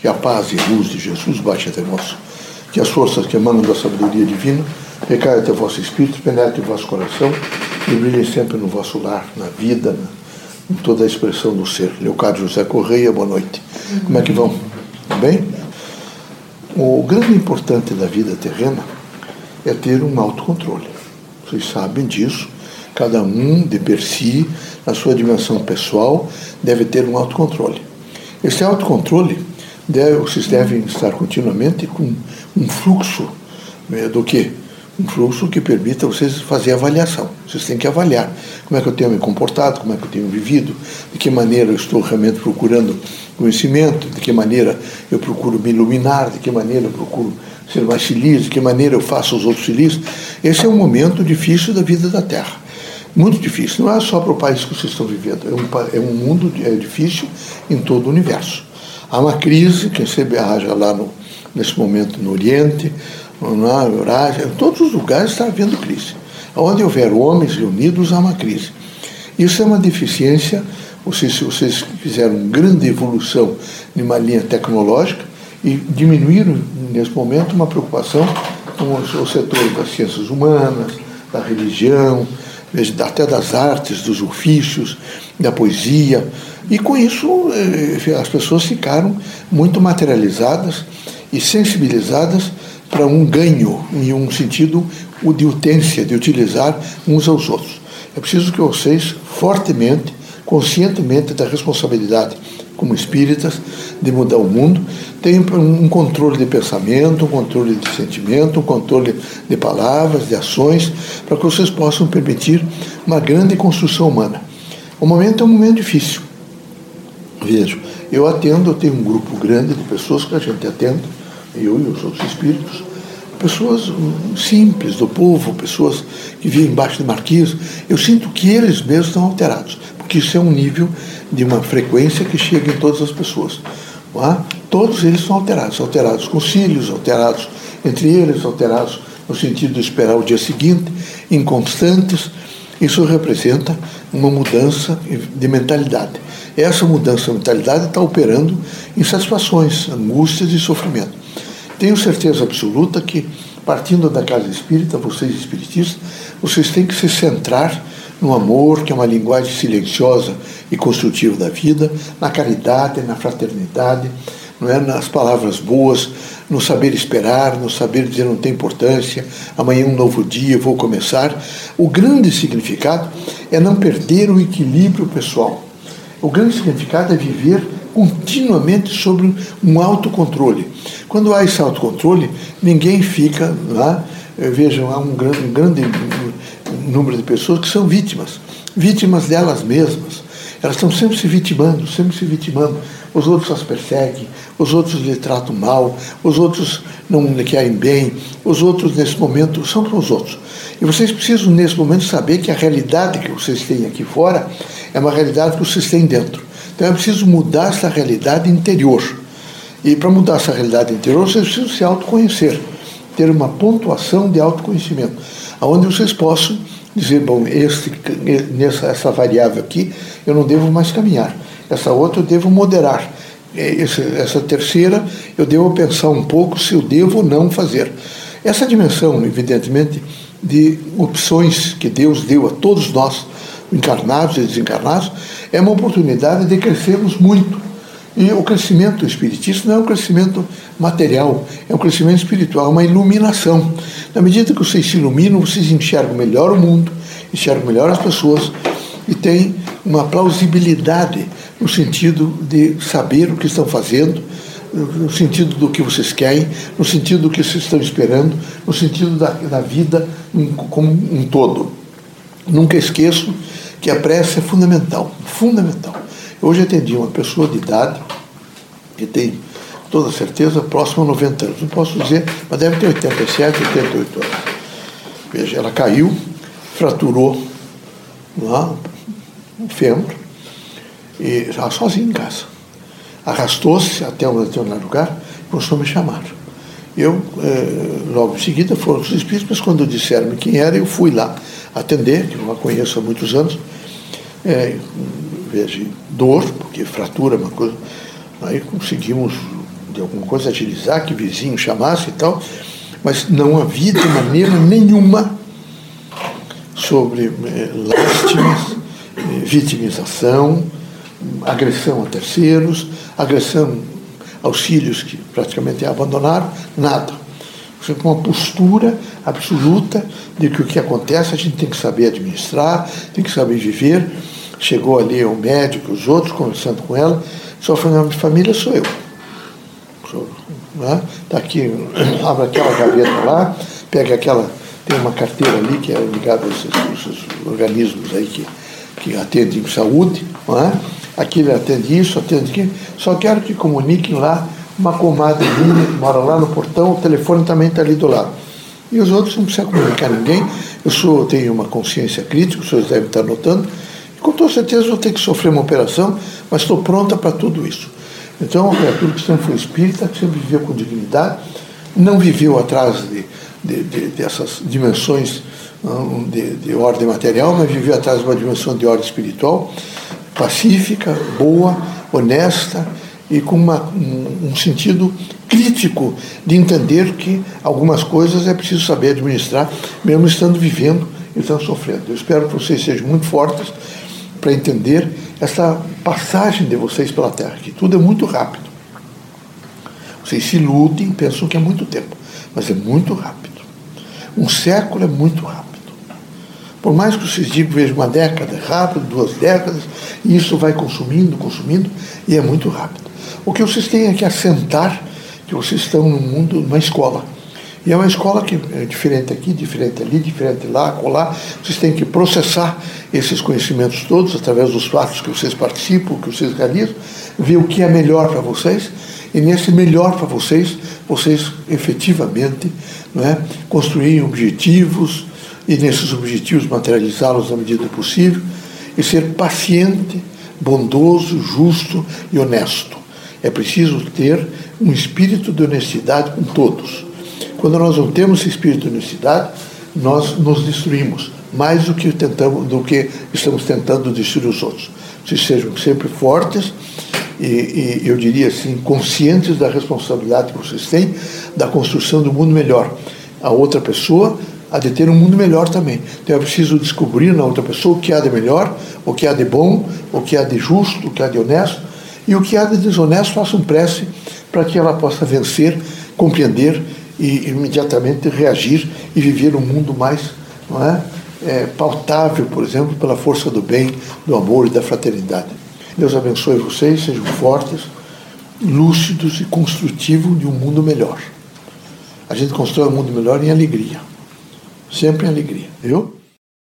Que a paz e luz de Jesus baixe até vós. Que as forças que emanam da sabedoria divina recaiam até o vosso espírito, penetrem o vosso coração e brilhem sempre no vosso lar, na vida, na, em toda a expressão do ser. Leocádio José Correia, boa noite. Como é que vão? Bem? O grande importante da vida terrena é ter um autocontrole. Vocês sabem disso. Cada um, de per si, na sua dimensão pessoal, deve ter um autocontrole. Esse autocontrole, deve, vocês devem estar continuamente com um fluxo né, do que? Um fluxo que permita vocês fazer avaliação. Vocês têm que avaliar como é que eu tenho me comportado, como é que eu tenho vivido, de que maneira eu estou realmente procurando conhecimento, de que maneira eu procuro me iluminar, de que maneira eu procuro ser mais feliz, de que maneira eu faço os outros felizes. Esse é um momento difícil da vida da Terra. Muito difícil. Não é só para o país que vocês estão vivendo. É um, é um mundo é difícil em todo o universo. Há uma crise, quem sabe haja lá no, nesse momento no Oriente, na Eurásia, em todos os lugares está havendo crise. Onde houver homens reunidos, há uma crise. Isso é uma deficiência, vocês, vocês fizeram grande evolução em uma linha tecnológica e diminuíram, nesse momento, uma preocupação com o, o setor das ciências humanas, da religião, até das artes, dos ofícios, da poesia. E com isso eh, as pessoas ficaram muito materializadas e sensibilizadas para um ganho, em um sentido de utência, de utilizar uns aos outros. É preciso que vocês, fortemente, conscientemente da responsabilidade como espíritas de mudar o mundo, tenham um controle de pensamento, um controle de sentimento, um controle de palavras, de ações, para que vocês possam permitir uma grande construção humana. O momento é um momento difícil. Vejo, eu atendo, eu tenho um grupo grande de pessoas que a gente atende, eu e os outros espíritos, pessoas simples do povo, pessoas que vivem embaixo de marquise, eu sinto que eles mesmos estão alterados, porque isso é um nível de uma frequência que chega em todas as pessoas. É? Todos eles são alterados, alterados com cílios, alterados entre eles, alterados no sentido de esperar o dia seguinte, inconstantes. Isso representa uma mudança de mentalidade. Essa mudança de mentalidade está operando insatisfações, angústias e sofrimento. Tenho certeza absoluta que, partindo da casa espírita, vocês espiritistas, vocês têm que se centrar no amor, que é uma linguagem silenciosa e construtiva da vida, na caridade, na fraternidade, não é nas palavras boas, no saber esperar, no saber dizer não tem importância, amanhã é um novo dia, vou começar. O grande significado é não perder o equilíbrio pessoal. O grande significado é viver continuamente sobre um autocontrole. Quando há esse autocontrole, ninguém fica lá. Vejam, há um grande, um grande número de pessoas que são vítimas, vítimas delas mesmas. Elas estão sempre se vitimando, sempre se vitimando. Os outros as perseguem, os outros lhe tratam mal, os outros não lhe querem bem, os outros nesse momento são para os outros. E vocês precisam nesse momento saber que a realidade que vocês têm aqui fora é uma realidade que vocês têm dentro. Então é preciso mudar essa realidade interior. E para mudar essa realidade interior, vocês precisam se autoconhecer, ter uma pontuação de autoconhecimento, onde vocês possam dizer, bom, este, nessa, essa variável aqui eu não devo mais caminhar, essa outra eu devo moderar, essa, essa terceira eu devo pensar um pouco se eu devo ou não fazer. Essa dimensão, evidentemente, de opções que Deus deu a todos nós, encarnados e desencarnados, é uma oportunidade de crescermos muito. E o crescimento espiritual não é um crescimento material, é um crescimento espiritual, é uma iluminação. Na medida que vocês se iluminam, vocês enxergam melhor o mundo, enxergam melhor as pessoas e têm uma plausibilidade no sentido de saber o que estão fazendo, no sentido do que vocês querem, no sentido do que vocês estão esperando, no sentido da, da vida como um todo. Nunca esqueço que a prece é fundamental, fundamental. Hoje atendi uma pessoa de idade que tem toda certeza próximo a 90 anos. Não posso dizer, mas deve ter 87, 88 anos. Veja, ela caiu, fraturou lá, um fêmur, e já sozinha em casa. Arrastou-se até um determinado lugar e começou a me chamar. Eu, eh, logo em seguida, foram os espíritos, mas quando disseram-me quem era, eu fui lá atender, que eu a conheço há muitos anos, é, em vez de dor, porque fratura é uma coisa, aí conseguimos de alguma coisa, agilizar, que vizinho chamasse e tal, mas não havia de maneira nenhuma sobre eh, lástimas, eh, vitimização, agressão a terceiros, agressão aos filhos que praticamente abandonaram, nada. Você com uma postura absoluta de que o que acontece a gente tem que saber administrar, tem que saber viver. Chegou ali o médico, os outros, conversando com ela, só falou, minha família sou eu. Né? aqui, abre aquela gaveta lá, pega aquela, tem uma carteira ali que é ligada a esses, esses organismos aí que, que atendem saúde, não é? Aqui ele atende isso, atende aquilo, só quero que comuniquem lá uma comadre minha que mora lá no portão, o telefone também está ali do lado. E os outros não precisam comunicar ninguém. Eu sou, tenho uma consciência crítica, os senhores devem estar notando. Com toda certeza vou ter que sofrer uma operação, mas estou pronta para tudo isso. Então, uma criatura que sempre foi espírita, que sempre viveu com dignidade, não viveu atrás de, de, de dessas dimensões de, de ordem material, mas viveu atrás de uma dimensão de ordem espiritual pacífica, boa, honesta e com uma, um, sentido crítico de entender que algumas coisas é preciso saber administrar, mesmo estando vivendo e estando sofrendo. Eu espero que vocês sejam muito fortes para entender essa passagem de vocês pela Terra, que tudo é muito rápido. Vocês se iludem, pensam que é muito tempo, mas é muito rápido. Um século é muito rápido. Por mais que vocês digam, veja uma década rápido, duas décadas, e isso vai consumindo, consumindo, e é muito rápido. O que vocês têm é que assentar que vocês estão no mundo, numa escola. E é uma escola que é diferente aqui, diferente ali, diferente lá, colar. Vocês têm que processar esses conhecimentos todos através dos fatos que vocês participam, que vocês realizam, ver o que é melhor para vocês. E nesse melhor para vocês, vocês efetivamente não é, construírem objetivos, e nesses objetivos materializá-los na medida possível e ser paciente, bondoso, justo e honesto. É preciso ter um espírito de honestidade com todos. Quando nós não temos esse espírito de honestidade, nós nos destruímos mais do que tentamos, do que estamos tentando destruir os outros. Vocês sejam sempre fortes e, e eu diria assim conscientes da responsabilidade que vocês têm da construção do mundo melhor. A outra pessoa a de ter um mundo melhor também. Então é preciso descobrir na outra pessoa o que há de melhor, o que há de bom, o que há de justo, o que há de honesto, e o que há de desonesto, faça um prece para que ela possa vencer, compreender e imediatamente reagir e viver um mundo mais não é, é, pautável, por exemplo, pela força do bem, do amor e da fraternidade. Deus abençoe vocês, sejam fortes, lúcidos e construtivos de um mundo melhor. A gente constrói um mundo melhor em alegria sempre em alegria, viu?